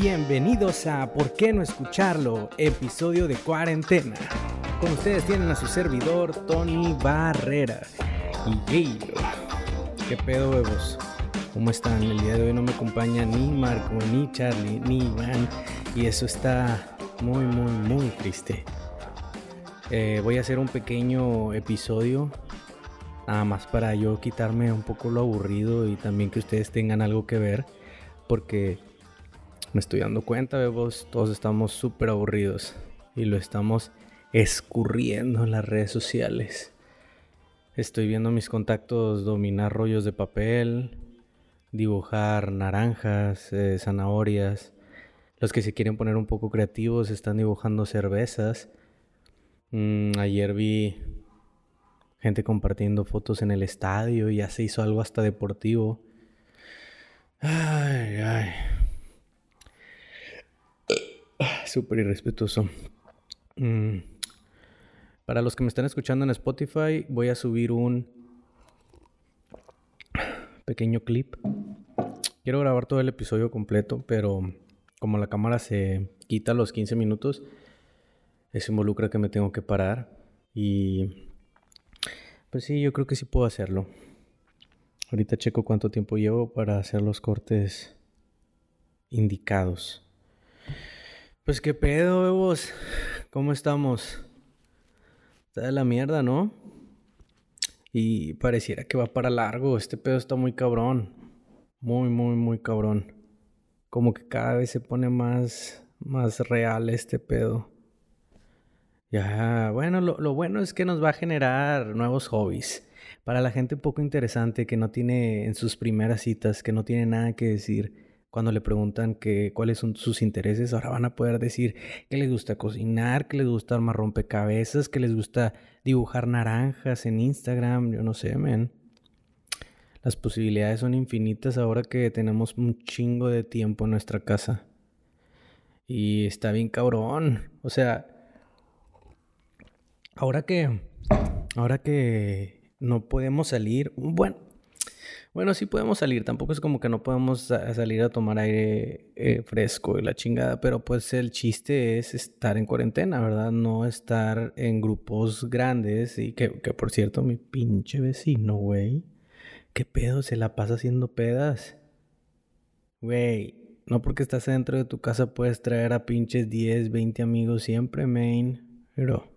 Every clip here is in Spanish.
Bienvenidos a ¿Por qué no escucharlo? Episodio de cuarentena. Con ustedes tienen a su servidor Tony Barrera. Y hey, ¿qué pedo, huevos? ¿Cómo están? El día de hoy no me acompaña ni Marco, ni Charlie, ni Iván. Y eso está muy, muy, muy triste. Eh, voy a hacer un pequeño episodio. Nada más para yo quitarme un poco lo aburrido y también que ustedes tengan algo que ver. Porque me estoy dando cuenta, vemos, todos estamos súper aburridos y lo estamos escurriendo en las redes sociales. Estoy viendo mis contactos dominar rollos de papel, dibujar naranjas, eh, zanahorias. Los que se quieren poner un poco creativos están dibujando cervezas. Mm, ayer vi gente compartiendo fotos en el estadio y ya se hizo algo hasta deportivo. Ay, ay. Súper irrespetuoso. Mm. Para los que me están escuchando en Spotify, voy a subir un pequeño clip. Quiero grabar todo el episodio completo, pero como la cámara se quita a los 15 minutos, eso involucra que me tengo que parar. Y pues sí, yo creo que sí puedo hacerlo. Ahorita checo cuánto tiempo llevo para hacer los cortes indicados. Pues qué pedo, huevos. ¿Cómo estamos? Está de la mierda, ¿no? Y pareciera que va para largo. Este pedo está muy cabrón. Muy, muy, muy cabrón. Como que cada vez se pone más, más real este pedo. Ya, bueno, lo, lo bueno es que nos va a generar nuevos hobbies. Para la gente poco interesante que no tiene en sus primeras citas, que no tiene nada que decir cuando le preguntan que, cuáles son sus intereses, ahora van a poder decir que les gusta cocinar, que les gusta armar rompecabezas, que les gusta dibujar naranjas en Instagram, yo no sé, men. Las posibilidades son infinitas ahora que tenemos un chingo de tiempo en nuestra casa. Y está bien cabrón. O sea, ahora que ahora que no podemos salir, bueno, bueno, sí podemos salir, tampoco es como que no podemos salir a tomar aire eh, fresco y la chingada, pero pues el chiste es estar en cuarentena, ¿verdad? No estar en grupos grandes y que, que por cierto, mi pinche vecino, güey, ¿qué pedo? Se la pasa haciendo pedas. Güey, no porque estás dentro de tu casa puedes traer a pinches 10, 20 amigos siempre, main, pero...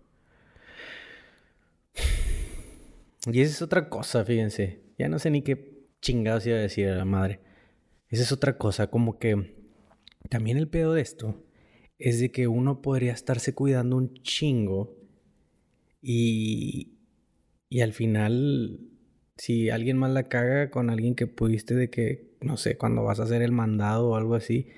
Y esa es otra cosa, fíjense. Ya no sé ni qué chingados iba a decir a la madre. Esa es otra cosa, como que también el pedo de esto es de que uno podría estarse cuidando un chingo y, y al final, si alguien más la caga con alguien que pudiste de que, no sé, cuando vas a hacer el mandado o algo así,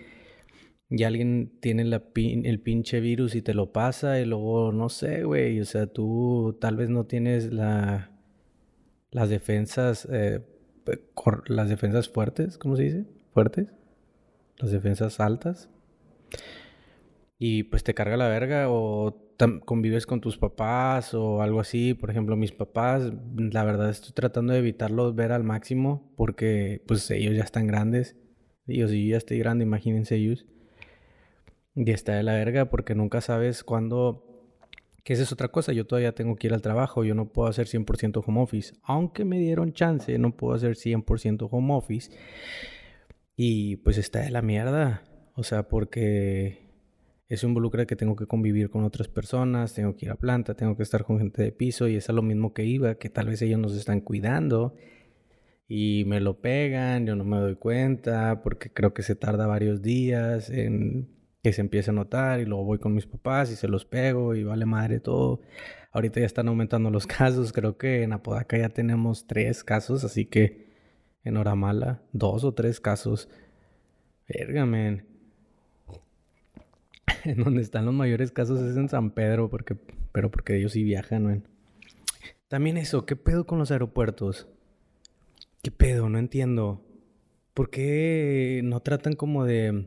y alguien tiene la el pinche virus y te lo pasa y luego, no sé, güey, o sea, tú tal vez no tienes la, las defensas eh, las defensas fuertes, ¿cómo se dice? Fuertes. Las defensas altas. Y pues te carga la verga o convives con tus papás o algo así. Por ejemplo, mis papás, la verdad estoy tratando de evitarlos ver al máximo porque pues ellos ya están grandes. Y yo ya estoy grande, imagínense ellos. Y está de la verga porque nunca sabes cuándo esa es otra cosa, yo todavía tengo que ir al trabajo, yo no puedo hacer 100% home office. Aunque me dieron chance, no puedo hacer 100% home office. Y pues está de la mierda. O sea, porque eso involucra que tengo que convivir con otras personas, tengo que ir a planta, tengo que estar con gente de piso y es lo mismo que iba, que tal vez ellos nos están cuidando y me lo pegan, yo no me doy cuenta porque creo que se tarda varios días en que se empiece a notar y luego voy con mis papás y se los pego y vale madre todo. Ahorita ya están aumentando los casos, creo que en Apodaca ya tenemos tres casos, así que en Oramala dos o tres casos. Verga, En donde están los mayores casos es en San Pedro, porque, pero porque ellos sí viajan, man. También eso, ¿qué pedo con los aeropuertos? ¿Qué pedo? No entiendo. ¿Por qué no tratan como de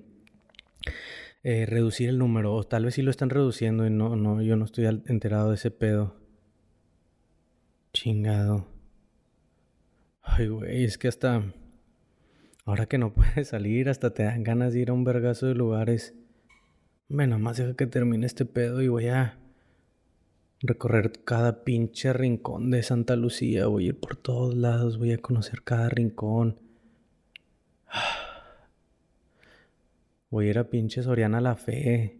eh, reducir el número. O tal vez sí lo están reduciendo y no, no, yo no estoy enterado de ese pedo. Chingado. Ay, güey, es que hasta. Ahora que no puedes salir, hasta te dan ganas de ir a un vergazo de lugares. Bueno, más deja que termine este pedo y voy a recorrer cada pinche rincón de Santa Lucía. Voy a ir por todos lados, voy a conocer cada rincón. Voy a ir a pinche Soriana La Fe.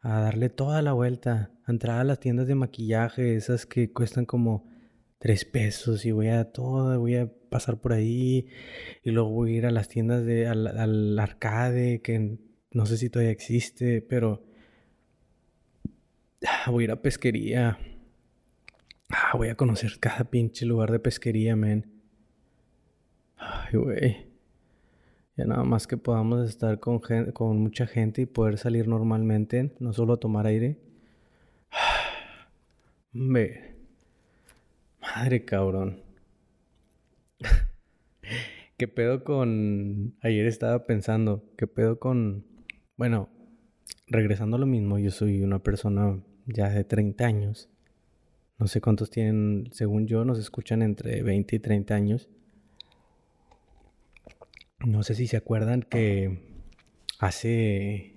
A darle toda la vuelta. A entrar a las tiendas de maquillaje, esas que cuestan como tres pesos. Y voy a todo, voy a pasar por ahí. Y luego voy a ir a las tiendas de al, arcade, que no sé si todavía existe, pero Ah, voy a ir a pesquería. Ah, voy a conocer cada pinche lugar de pesquería, men. Ay, güey. Ya nada más que podamos estar con, con mucha gente y poder salir normalmente, no solo a tomar aire. Me. Madre cabrón. ¿Qué pedo con... Ayer estaba pensando, ¿qué pedo con... Bueno, regresando a lo mismo, yo soy una persona ya de 30 años. No sé cuántos tienen, según yo, nos escuchan entre 20 y 30 años. No sé si se acuerdan que hace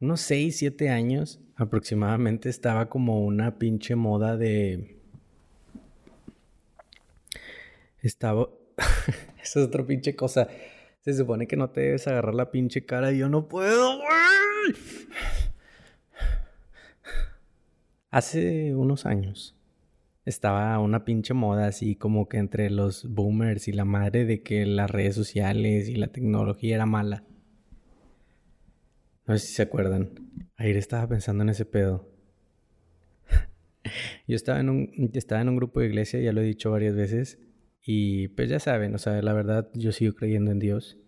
unos 6, 7 años aproximadamente estaba como una pinche moda de... Estaba... Esa es otra pinche cosa. Se supone que no te debes agarrar la pinche cara y yo no puedo, Hace unos años estaba una pinche moda así como que entre los boomers y la madre de que las redes sociales y la tecnología era mala. No sé si se acuerdan. Ayer estaba pensando en ese pedo. Yo estaba en un, estaba en un grupo de iglesia, ya lo he dicho varias veces. Y pues ya saben, o sea, la verdad yo sigo creyendo en Dios.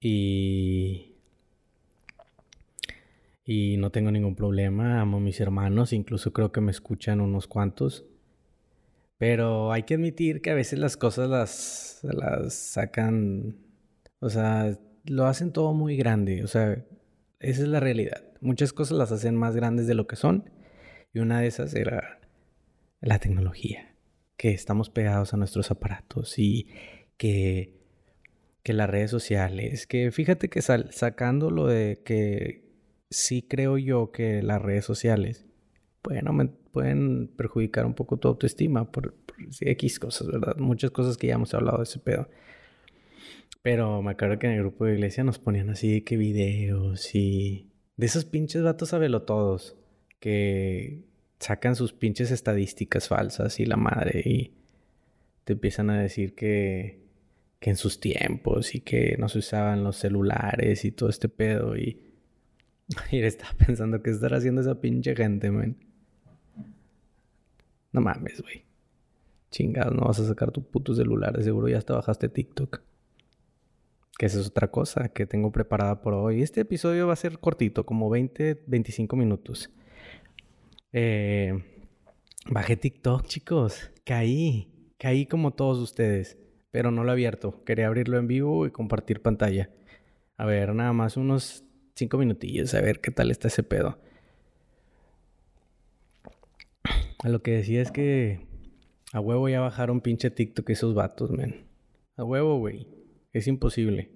Y y no tengo ningún problema, amo a mis hermanos, incluso creo que me escuchan unos cuantos. Pero hay que admitir que a veces las cosas las, las sacan, o sea, lo hacen todo muy grande, o sea, esa es la realidad. Muchas cosas las hacen más grandes de lo que son y una de esas era la tecnología, que estamos pegados a nuestros aparatos y que, que las redes sociales, que fíjate que sacando lo de que sí creo yo que las redes sociales pueden, pueden perjudicar un poco tu autoestima por, X cosas, ¿verdad? Muchas cosas que ya hemos hablado de ese pedo. Pero me acuerdo que en el grupo de iglesia nos ponían así que videos y de esos pinches vatos todos que sacan sus pinches estadísticas falsas y la madre y te empiezan a decir que, que en sus tiempos y que no se usaban los celulares y todo este pedo y Y estaba pensando qué estará haciendo esa pinche gente, man. No mames, güey. Chingados, no vas a sacar tu puto celular. Seguro ya hasta bajaste TikTok. Que esa es otra cosa que tengo preparada por hoy. Este episodio va a ser cortito, como 20, 25 minutos. Eh, bajé TikTok, chicos. Caí. Caí como todos ustedes. Pero no lo he abierto. Quería abrirlo en vivo y compartir pantalla. A ver, nada más unos cinco minutillos a ver qué tal está ese pedo. A lo que decía es que a huevo ya bajaron pinche TikTok esos vatos, men. A huevo, güey. Es imposible.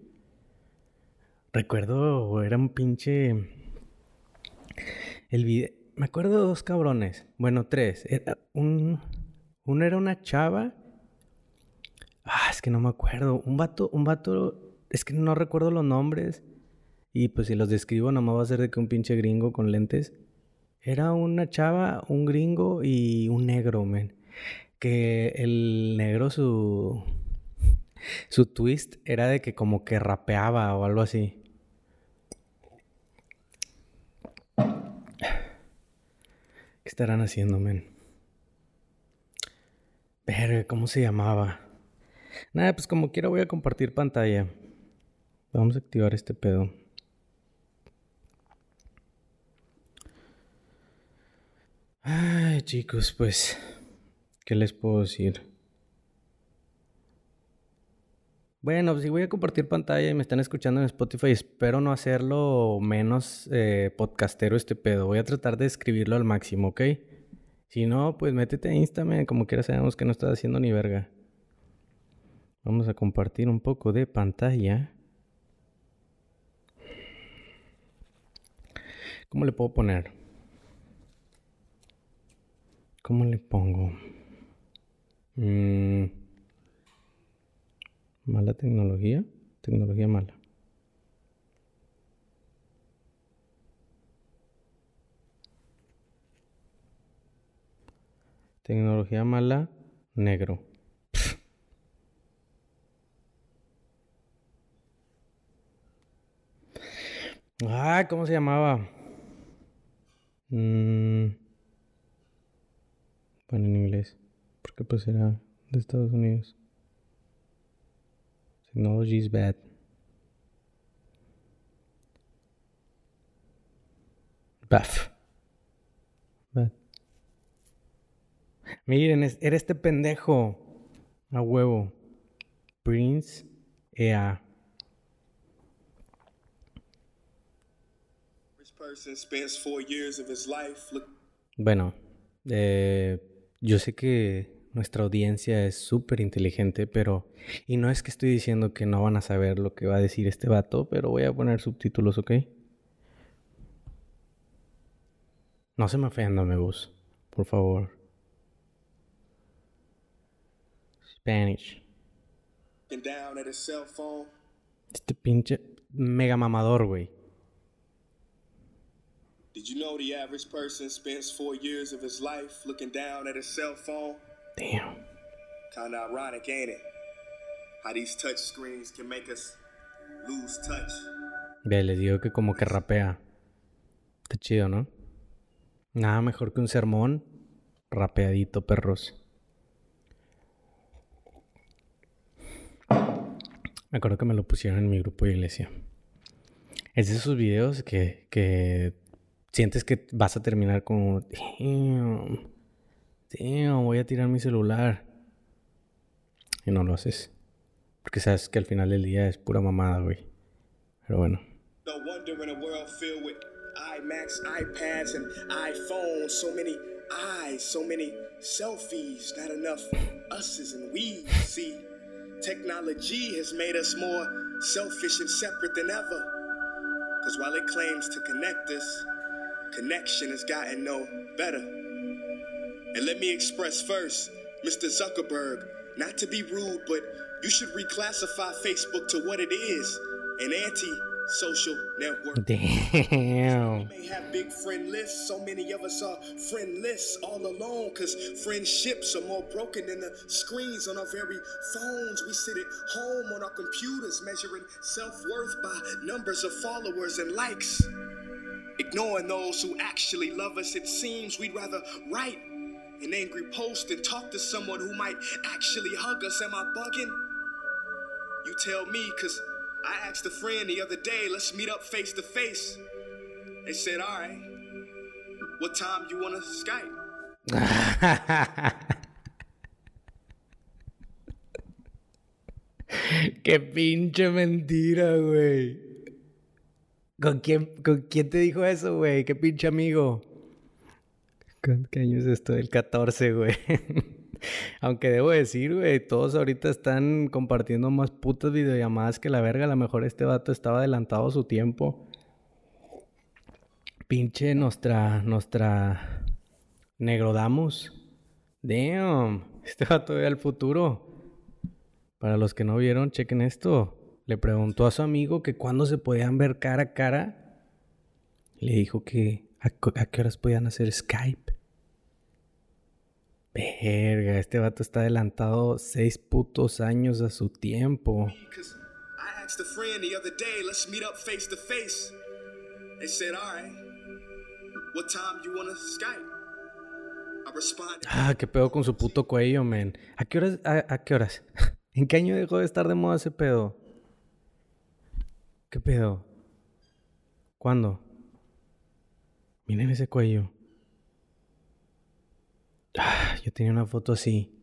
Recuerdo, era un pinche... El video... Me acuerdo de dos cabrones. Bueno, tres. un... Uno era una chava. Ah, es que no me acuerdo. Un vato, un vato... Es que no recuerdo los nombres. Y pues si los describo, nomás va a ser de que un pinche gringo con lentes. Era una chava, un gringo y un negro, men. Que el negro, su. Su twist era de que como que rapeaba o algo así. ¿Qué estarán haciendo, men? Pero, ¿cómo se llamaba? Nada, pues como quiera voy a compartir pantalla. Vamos a activar este pedo. Ay, chicos, pues, ¿qué les puedo decir? Bueno, pues si voy a compartir pantalla y me están escuchando en Spotify, espero no hacerlo menos eh, podcastero este pedo. Voy a tratar de escribirlo al máximo, ¿ok? Si no, pues métete a Instagram, como quiera sabemos que no estás haciendo ni verga. Vamos a compartir un poco de pantalla. ¿Cómo le puedo poner? ¿Cómo le pongo? Mm, mala tecnología. Tecnología mala. Tecnología mala, negro. Ah, ¿cómo se llamaba? Mm. Bueno, en inglés. Porque pues era de Estados Unidos. Technology is bad. Baf. Bad. Miren, era este pendejo. A huevo. Prince EA. Bueno, eh, yo sé que nuestra audiencia es súper inteligente, pero... Y no es que estoy diciendo que no van a saber lo que va a decir este vato, pero voy a poner subtítulos, ¿ok? No se me ofenda, me bus. Por favor. Spanish. Este pinche mega mamador, güey. Did you know the average person spends four years of his life looking down at his cell phone? Damn. Kinda ironic, ain't it? How these touch screens can make us lose touch. Ve, les digo que como que rapea. Está chido, ¿no? Nada mejor que un sermón rapeadito, perros. Me acuerdo que me lo pusieron en mi grupo de iglesia. Es de esos videos que, que sientes que vas a terminar como... Damn voy a tirar mi celular. Y no lo haces. Porque sabes que al final del día es pura mamada, güey. Pero bueno. No wonder in a world filled with iMacs, iPads, and iPhones. So many eyes, so many selfies. Not enough us's and we. See, technology has made us more selfish and separate than ever. Because while it claims to connect us, connection has gotten no better. And let me express first, Mr. Zuckerberg, not to be rude, but you should reclassify Facebook to what it is an anti social network. Damn. We may have big friend lists. So many of us are friendless all alone because friendships are more broken than the screens on our very phones. We sit at home on our computers measuring self worth by numbers of followers and likes. Ignoring those who actually love us, it seems we'd rather write an angry post and talk to someone who might actually hug us. Am I bugging? You tell me, cause I asked a friend the other day, let's meet up face to face. They said, all right. What time you wanna Skype? Qué pinche mentira, güey. ¿Con quién, ¿Con quién te dijo eso, güey? Qué pinche amigo. ¿Qué año es esto? El 14, güey. Aunque debo decir, güey, todos ahorita están compartiendo más putas videollamadas que la verga. A lo mejor este vato estaba adelantado a su tiempo. Pinche nuestra, nuestra Negrodamus. Damn, este vato ve al futuro. Para los que no vieron, chequen esto. Le preguntó a su amigo que cuándo se podían ver cara a cara. Le dijo que a, a qué horas podían hacer Skype. Verga, este vato está adelantado seis putos años a su tiempo. Ah, qué pedo con su puto cuello, man. ¿A qué horas? A, qué horas? ¿En qué año dejó de estar de moda ese pedo? ¿Qué pedo? ¿Cuándo? Miren ese cuello. Ah, yo tenía una foto así.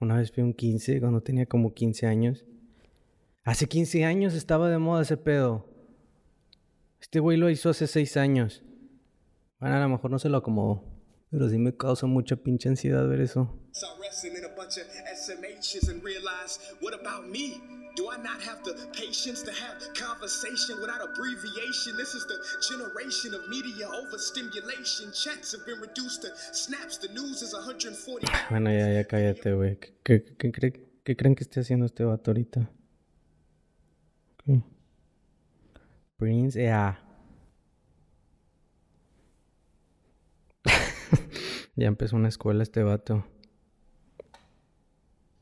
Una vez fui un 15, cuando tenía como 15 años. Hace 15 años estaba de moda ese pedo. Este güey lo hizo hace 6 años. Bueno, a lo mejor no se lo acomodó. Pero sí me causa mucha pinche ansiedad ver eso. Do I not have the patience to have conversation without abbreviation? This is the generation of media overstimulation. Chats have been reduced to snaps. The news is 140. Bueno, ya, ya cállate, güey. ¿Qué, qué, qué, qué, creen que esté haciendo este vato ahorita? ¿Qué? Prince, yeah. ya empezó una escuela este vato.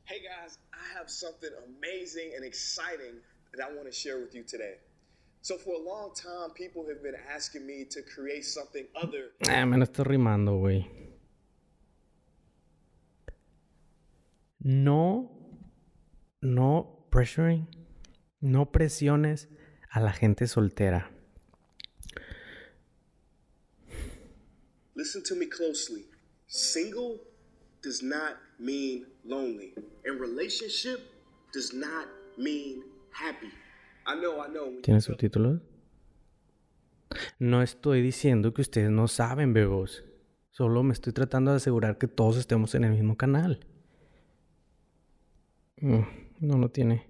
Hey guys, I have something amazing and exciting that I want to share with you today. So for a long time, people have been asking me to create something other. Ah, me lo estoy rimando, güey. No, no pressuring, no presiones a la gente soltera. Listen to me closely. Single does not mean lonely, and relationship does not mean happy. I know, I know. ¿Tiene subtítulos? No estoy diciendo que ustedes no saben, bebos. Solo me estoy tratando de asegurar que todos estemos en el mismo canal. Mm, no, no tiene.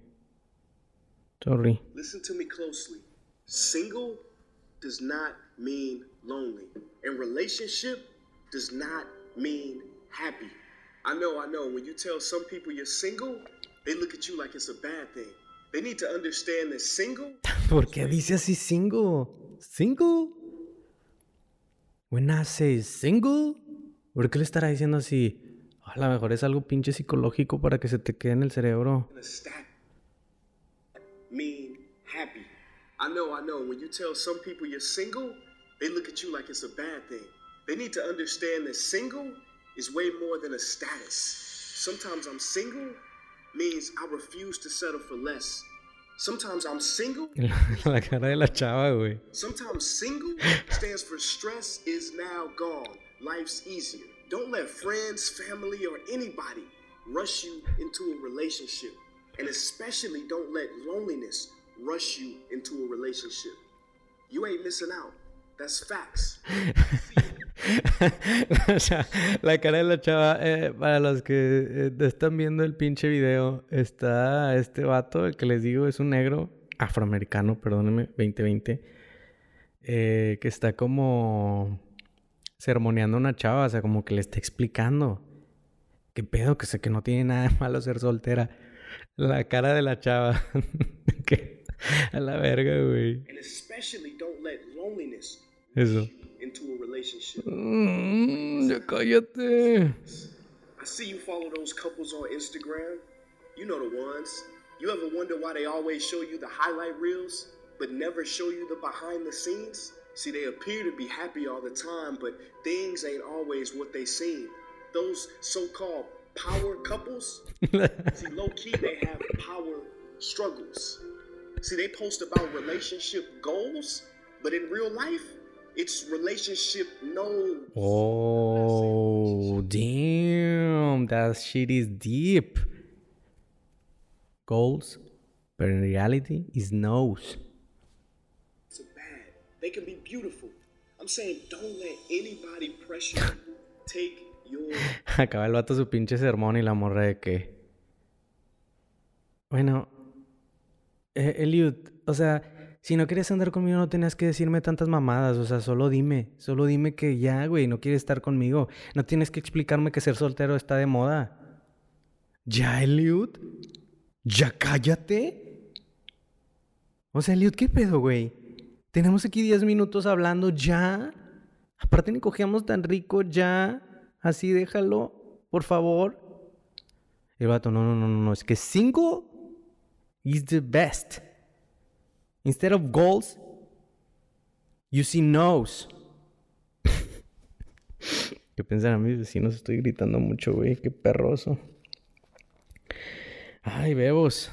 Sorry. Listen to me closely. Single does not mean lonely. And relationship does not mean happy. I know, I know. When you tell some people you're single, they look at you like it's a bad thing. They need to understand that single. ¿Por qué dice así single? Single? When I say single? ¿Por qué le estará diciendo así? A lo mejor es algo pinche psicológico para que se te quede en el cerebro. Happy. I know, I know. When you tell some people you're single, they look at you like it's a bad thing. They need to understand that single is way more than a status. Sometimes I'm single means I refuse to settle for less. Sometimes I'm single. la cara de la chava, güey. Sometimes single stands for stress is now gone. Life's easier. Don't let friends, family, or anybody rush you into a relationship. And especially don't let loneliness rush you into a relationship. You ain't missing out. That's facts. la cara de la chava, eh, para los que eh, están viendo el pinche video, está este vato, el que les digo es un negro, afroamericano, perdónenme, 2020, eh, que está como sermoneando a una chava, o sea, como que le está explicando. ¿Qué pedo? Que sé que no tiene nada de malo ser soltera. La cara de la chava. a la verga, güey. Eso. into a relationship. Mm, ya cállate. I see you follow those couples on Instagram. You know the ones. You ever wonder why they always show you the highlight reels, but never show you the behind the scenes? See, they appear to be happy all the time, but things ain't always what they seem. Those so called power couples, see, low key, they have power struggles. See, they post about relationship goals, but in real life, it's relationship no. Oh, damn. That shit is deep. Goals, but in reality, is no's. It's bad. They can be beautiful. I'm saying don't let anybody pressure you. Take your. Acaba el vato su pinche sermón y la morra de que. Bueno. Eh, Eliud, o sea si no querías andar conmigo no tenías que decirme tantas mamadas, o sea, solo dime, solo dime que ya, güey, no quieres estar conmigo. No tienes que explicarme que ser soltero está de moda. ¿Ya, Eliud? ¿Ya cállate? O sea, Eliud, ¿qué pedo, güey? Tenemos aquí 10 minutos hablando ya. Aparte ni cogíamos tan rico ya. Así déjalo, por favor. El vato, no, no, no, no, es que single is the best. Instead of goals, you see no's. ¿Qué piensan a mis vecinos? Estoy gritando mucho, güey. Qué perroso. Ay, bebos.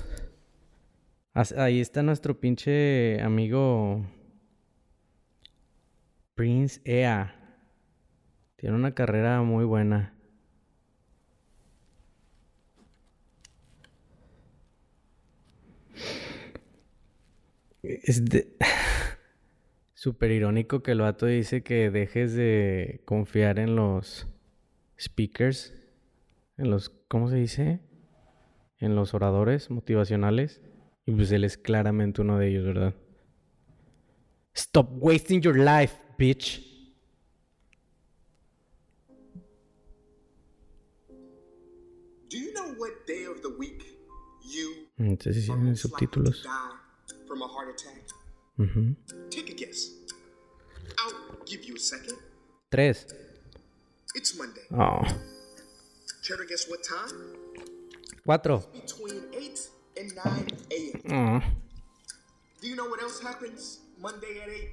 Ahí está nuestro pinche amigo Prince Ea. Tiene una carrera muy buena. Es de... Súper irónico que el vato dice que dejes de confiar en los speakers, en los, ¿cómo se dice? En los oradores motivacionales. Y pues él es claramente uno de ellos, ¿verdad? Stop wasting your life, bitch. Do you know what day of the week you Entonces sí, to subtítulos. die from a heart attack? Ujú. Take a guess. I'll give you a second. Tres. It's Monday. Oh. Care to guess what time? Cuatro. Between 8 and 9 a.m. Oh. Mm. Do you know what else happens Monday at 8?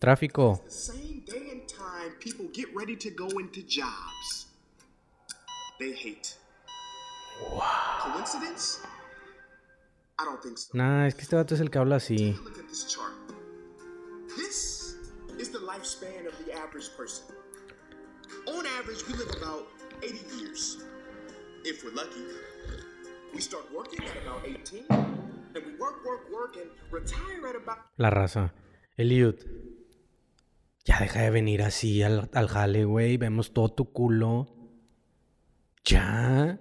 Tráfico. The same day and time people get ready to go into jobs they hate. Wow. Coincidence? Nah, es que este vato es el que habla así. This is the lifespan of the average person. On average, we live about 80 years. If we're lucky, we start working at about 18, and we work, work, work, and retire at about La raza. Eliud. Ya deja de venir así al, al jale, güey. Vemos todo tu culo. Ya.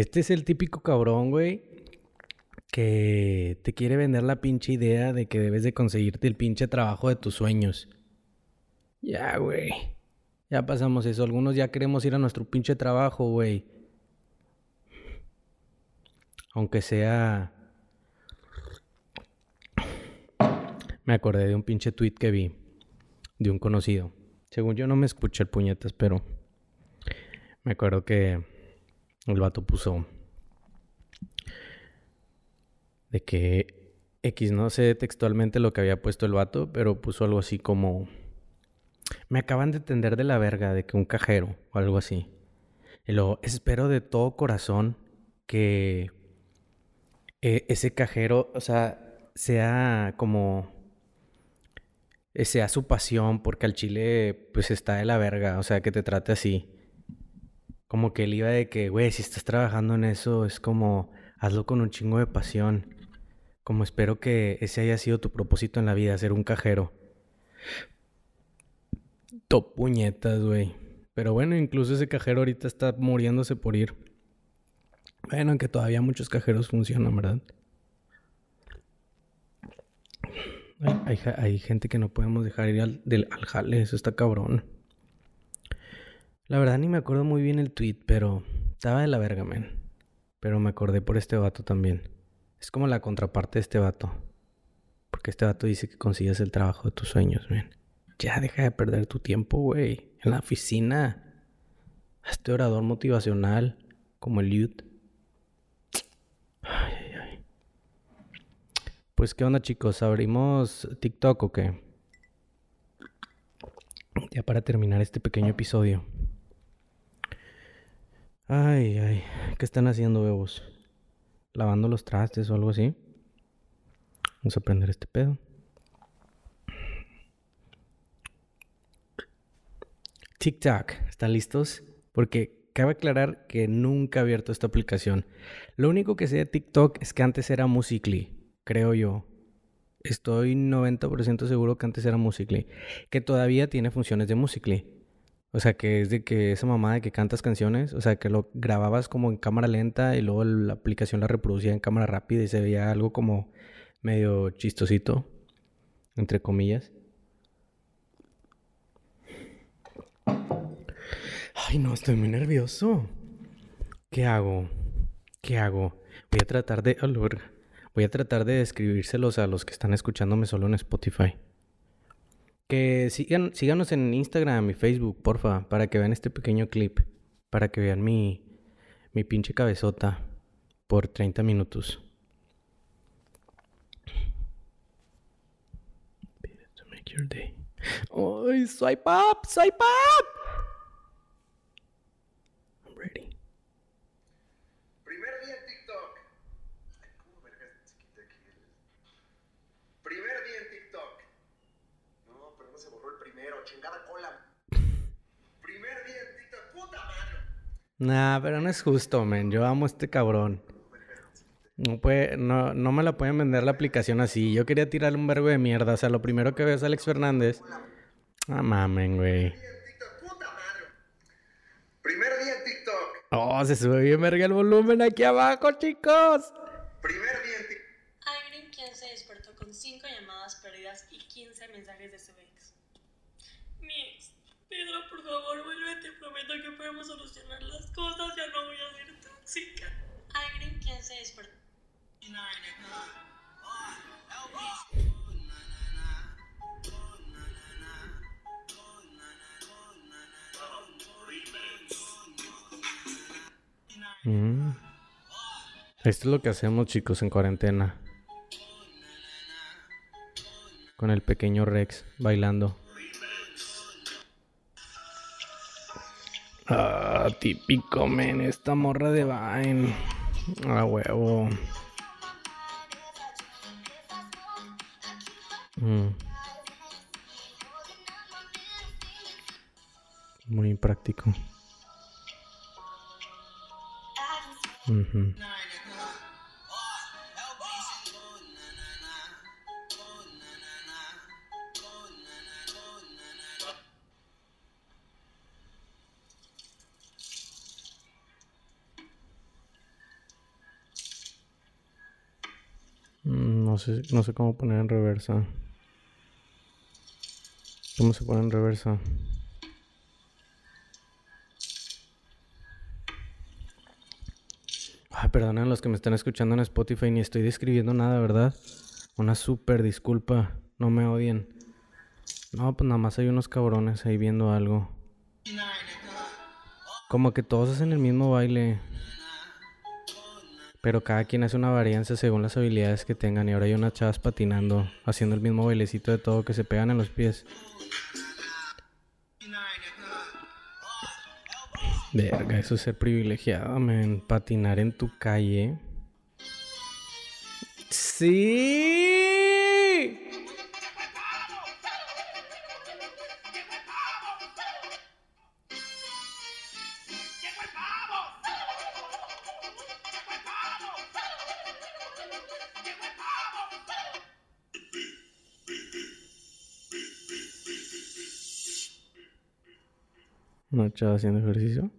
Este es el típico cabrón, güey. Que te quiere vender la pinche idea de que debes de conseguirte el pinche trabajo de tus sueños. Ya, güey. Ya pasamos eso. Algunos ya queremos ir a nuestro pinche trabajo, güey. Aunque sea Me acordé de un pinche tweet que vi de un conocido. Según yo no me escuché el puñetas, pero me acuerdo que el vato puso de que X, no sé textualmente lo que había puesto el vato, pero puso algo así como me acaban de tender de la verga de que un cajero o algo así. Y espero de todo corazón que eh, ese cajero, o sea, sea como eh, sea su pasión, porque al chile pues está de la verga, o sea, que te trate así. Como que él iba de que, güey, si estás trabajando en eso, es como, hazlo con un chingo de pasión. Como espero que ese haya sido tu propósito en la vida, ser un cajero. Top puñetas, güey. Pero bueno, incluso ese cajero ahorita está muriéndose por ir. Bueno, aunque todavía muchos cajeros funcionan, ¿verdad? Hay, gente que no podemos dejar ir al, al jale, eso está cabrón. La verdad ni me acuerdo muy bien el tweet, pero estaba de la verga, man. Pero me acordé por este vato también. Es como la contraparte de este vato. Porque este vato dice que consigues el trabajo de tus sueños, man. Ya deja de perder tu tiempo, güey. En la oficina. Hazte orador motivacional, como el youth. Ay, ay, ay. Pues, ¿qué onda, chicos? ¿Abrimos TikTok o qué? Ya para terminar este pequeño episodio. Ay, ay. ¿Qué están haciendo, bebos? ¿Lavando los trastes o algo así? Vamos a prender este pedo. TikTok, ¿están listos? Porque cabe aclarar que nunca he abierto esta aplicación. Lo único que sé de TikTok es que antes era Musically, creo yo. Estoy 90% seguro que antes era Musically. Que todavía tiene funciones de Musically. O sea, que es de que esa mamá de que cantas canciones, o sea, que lo grababas como en cámara lenta y luego la aplicación la reproducía en cámara rápida y se veía algo como medio chistosito, entre comillas. Ay, no, estoy muy nervioso. ¿Qué hago? ¿Qué hago? Voy a tratar de... Voy a tratar de describírselos a los que están escuchándome solo en Spotify. Que sigan, síganos en Instagram y Facebook, porfa, para que vean este pequeño clip. Para que vean mi, mi pinche cabezota por 30 minutos. ¡Ay, swipe up! ¡Swipe up! I'm ready. Primer día en TikTok. Ay, ¿cómo vergas se quita aquí el- Primer día en TikTok. No, pero no se borró el primero, chingada cola. Primer día en TikTok, puta madre. Nah, pero no es justo, men. Yo amo a este cabrón. No, puede, no, no me la pueden vender la aplicación así. Yo quería tirarle un vergo de mierda. O sea, lo primero que veo es Alex Fernández. Ah, mamen, güey. Primer día en TikTok. Oh, se sube bien verga el volumen aquí abajo, chicos. Primer día en TikTok. Alguien quien se despertó con 5 llamadas perdidas y 15 mensajes de Pedro, por favor, vuelve, te prometo que podemos solucionar las cosas, ya no voy a ser tóxica. Alguien quien se despertó. Mm. Esto es lo que hacemos, chicos, en cuarentena. Con el pequeño Rex bailando. Ah, típico, men. Esta morra de Vine. Ah, huevo. Mm. Muy práctico. No sé cómo poner en reversa. ¿Cómo se pone en reversa? Ay, perdonen los que me están escuchando en Spotify, ni estoy describiendo nada, ¿verdad? Una súper disculpa, no me odien. No, pues nada más hay unos cabrones ahí viendo algo. Como que todos hacen el mismo baile. Pero cada quien hace una varianza según las habilidades que tengan. Y ahora hay unas chavas patinando, haciendo el mismo bailecito de todo que se pegan en los pies. Verga, eso es ser privilegiado. Patinar en tu calle. ¡Sí! Haciendo ejercicio.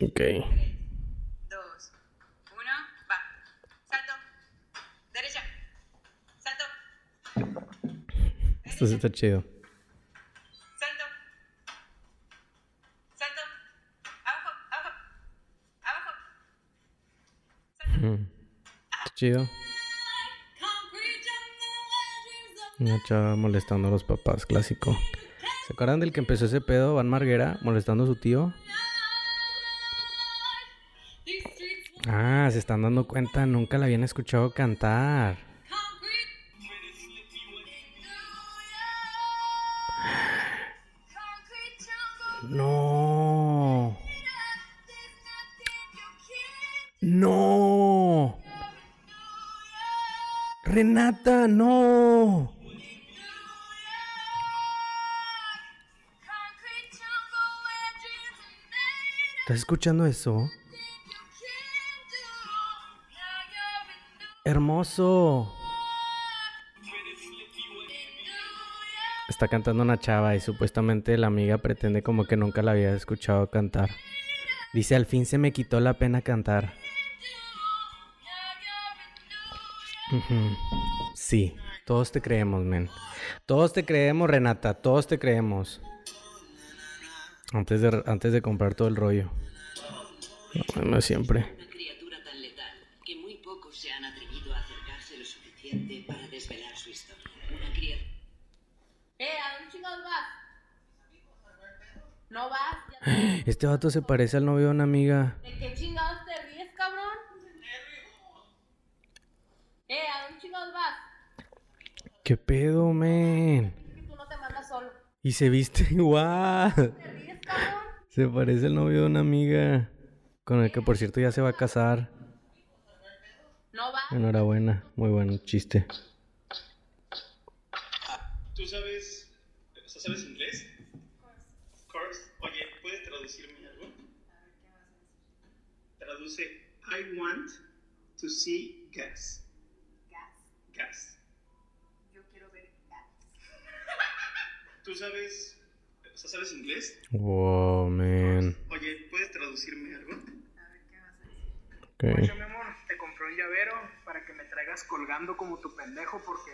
Ok. dos, uno, va. Salto. Derecha. Salto. Esto sí está chido. Salto. Salto. Abajo, abajo. Abajo. Mm. Está chido. Una chava molestando a los papás, clásico. ¿Se acuerdan del que empezó ese pedo, Van Marguera, molestando a su tío? Ah, se están dando cuenta, nunca la habían escuchado cantar. Escuchando eso? Hermoso. Está cantando una chava y supuestamente la amiga pretende como que nunca la había escuchado cantar. Dice, al fin se me quitó la pena cantar. Sí, todos te creemos, men. Todos te creemos, Renata, todos te creemos. Antes de, antes de comprar todo el rollo. No, no siempre. Una criatura tan letal que muy pocos se han atrevido a acercarse lo suficiente para desvelar su historia. Una criatura. Eh, ¿a dónde chingados vas? ¿No vas? Ya- Este vato se parece al novio de una amiga. ¿De qué chingados te ríes, cabrón? Eh, ¿a dónde chingados vas? ¿Qué pedo, men? Que tú no te mandas solo. Y se viste igual. ¿Te ríes, cabrón? Se parece al novio de una amiga. Con el que por cierto ya se va a casar. ¿No vas? Enhorabuena. Muy buen chiste. ¿Tú sabes, o sea, sabes inglés? Course. Oye, ¿puedes traducirme algo? Traduce I want to see gas. Gas. Gas. Yo quiero ver gas. ¿Tú sabes, o sea, sabes inglés? Wow, man. Oye, ¿puedes traducirme algo? A ver qué vas a decir. Ok. Oye, mi amor, te compré un llavero para que me traigas colgando como tu pendejo porque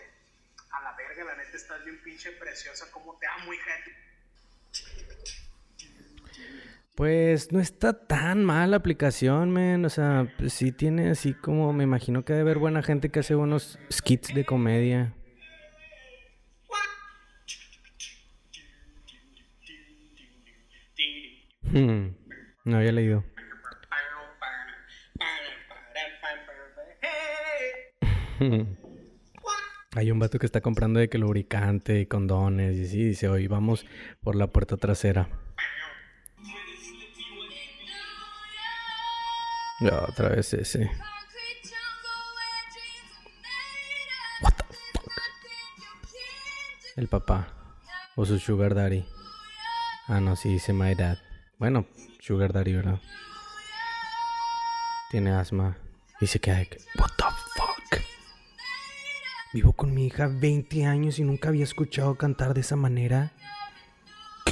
a la verga, la neta, estás bien pinche preciosa. Como te amo, hija. Pues no está tan mal la aplicación, man. O sea, pues sí tiene así como, me imagino que debe haber buena gente que hace buenos skits de comedia. Hmm, No había leído. Hay un vato que está comprando de que lubricante y condones y sí, dice, hoy vamos por la puerta trasera. Ya, otra vez ese. El papá. O su sugar daddy. Ah, no, sí dice my dad. Bueno, sugar daddy, ¿verdad? Tiene asma. Y se queda de que, what the? Vivo con mi hija 20 años y nunca había escuchado cantar de esa manera. ¿Qué?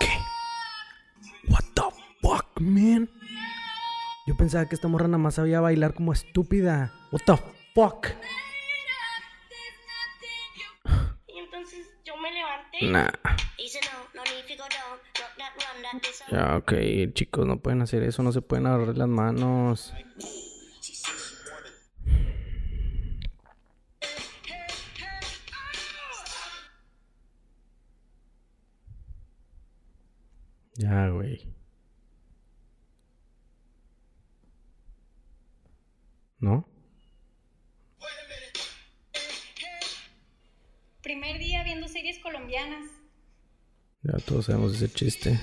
¿Qué? What the fuck, man? Yo pensaba que esta morra nada más sabía bailar como estúpida. What the fuck? Y entonces yo me levanté. Nah. Ya, ok, chicos, no pueden hacer eso, no se pueden agarrar las manos. Ya, güey. ¿No? Primer día viendo series colombianas. Ya todos sabemos ese chiste.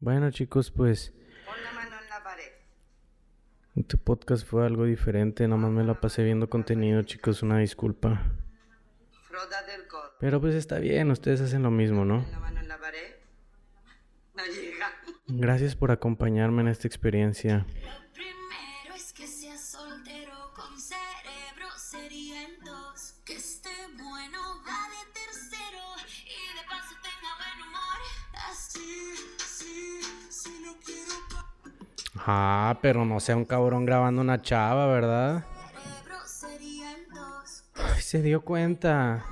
Bueno, chicos, pues Pon la mano en la pared. Este podcast fue algo diferente. Nada más me la pasé viendo contenido, chicos. Una disculpa. Pero pues está bien, ustedes hacen lo mismo, ¿no? Llega. Gracias por acompañarme en esta experiencia. Ah, pero no sea un cabrón grabando una chava, ¿verdad? Ay, se dio cuenta.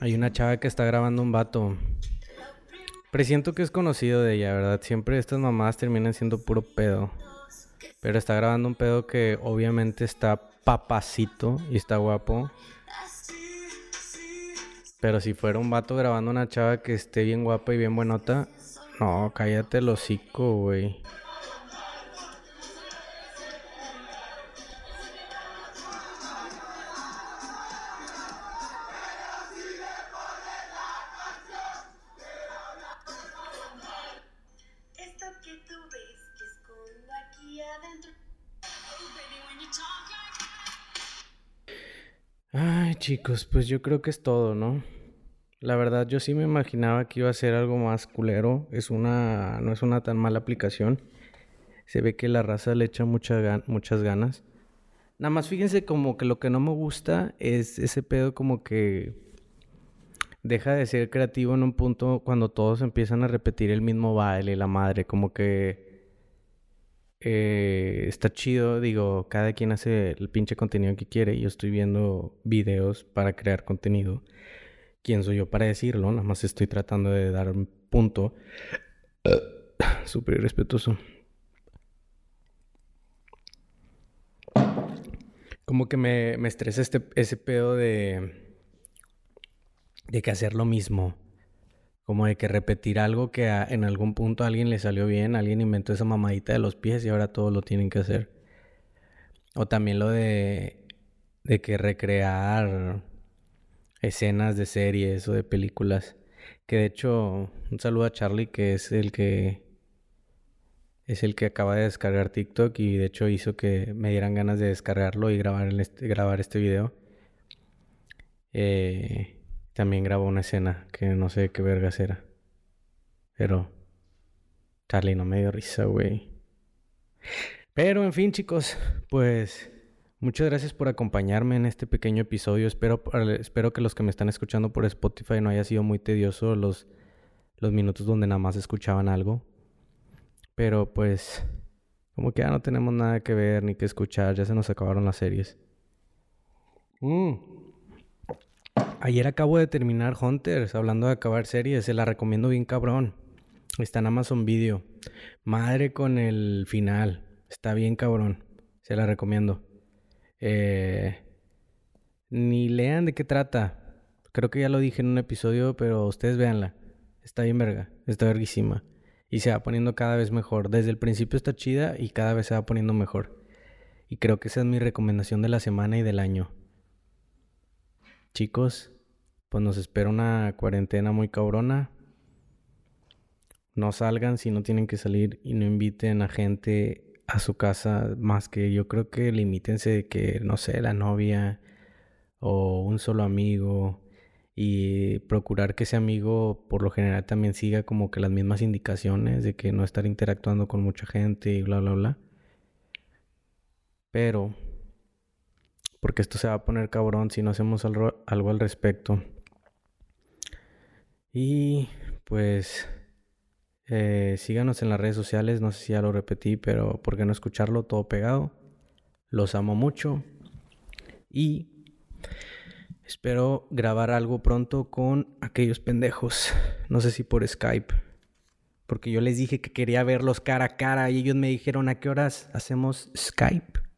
Hay una chava que está grabando un vato. Presiento que es conocido de ella, ¿verdad? Siempre estas mamás terminan siendo puro pedo. Pero está grabando un pedo que obviamente está papacito y está guapo. Pero si fuera un vato grabando una chava que esté bien guapa y bien buenota, no, cállate el hocico, güey. Chicos, pues yo creo que es todo, ¿no? La verdad, yo sí me imaginaba que iba a ser algo más culero. Es una, no es una tan mala aplicación. Se ve que la raza le echa muchas ganas. Nada más fíjense como que lo que no me gusta es ese pedo como que deja de ser creativo en un punto cuando todos empiezan a repetir el mismo baile, la madre, como que eh, está chido, digo, cada quien hace el pinche contenido que quiere. Yo estoy viendo videos para crear contenido. ¿Quién soy yo para decirlo? Nada más estoy tratando de dar un punto súper irrespetuoso. Como que me, me estresa este, ese pedo de, de que hacer lo mismo. Como de que repetir algo que en algún punto a alguien le salió bien, alguien inventó esa mamadita de los pies y ahora todos lo tienen que hacer. O también lo de, de que recrear escenas de series o de películas. Que de hecho, un saludo a Charlie, que es el que es el que acaba de descargar TikTok y de hecho hizo que me dieran ganas de descargarlo y grabar, el este, grabar este video. Eh, también grabó una escena que no sé qué vergas era. Pero... Charlie, no me dio risa, güey. Pero en fin, chicos, pues muchas gracias por acompañarme en este pequeño episodio. Espero, espero que los que me están escuchando por Spotify no haya sido muy tedioso los, los minutos donde nada más escuchaban algo. Pero pues, como que ya no tenemos nada que ver ni que escuchar, ya se nos acabaron las series. Mm. Ayer acabo de terminar Hunters, hablando de acabar series, se la recomiendo bien cabrón. Está en Amazon Video. Madre con el final. Está bien cabrón. Se la recomiendo. Eh, ni lean de qué trata. Creo que ya lo dije en un episodio, pero ustedes véanla. Está bien verga. Está verguísima. Y se va poniendo cada vez mejor. Desde el principio está chida y cada vez se va poniendo mejor. Y creo que esa es mi recomendación de la semana y del año. Chicos, pues nos espera una cuarentena muy cabrona. No salgan si no tienen que salir y no inviten a gente a su casa más que yo creo que limítense de que, no sé, la novia o un solo amigo y procurar que ese amigo por lo general también siga como que las mismas indicaciones de que no estar interactuando con mucha gente y bla, bla, bla. Pero, porque esto se va a poner cabrón si no hacemos algo, al respecto. Y pues eh, síganos en las redes sociales, no sé si ya lo repetí, pero ¿por qué no escucharlo todo pegado? Los amo mucho y espero grabar algo pronto con aquellos pendejos, no sé si por Skype, porque yo les dije que quería verlos cara a cara y ellos me dijeron a qué horas hacemos Skype.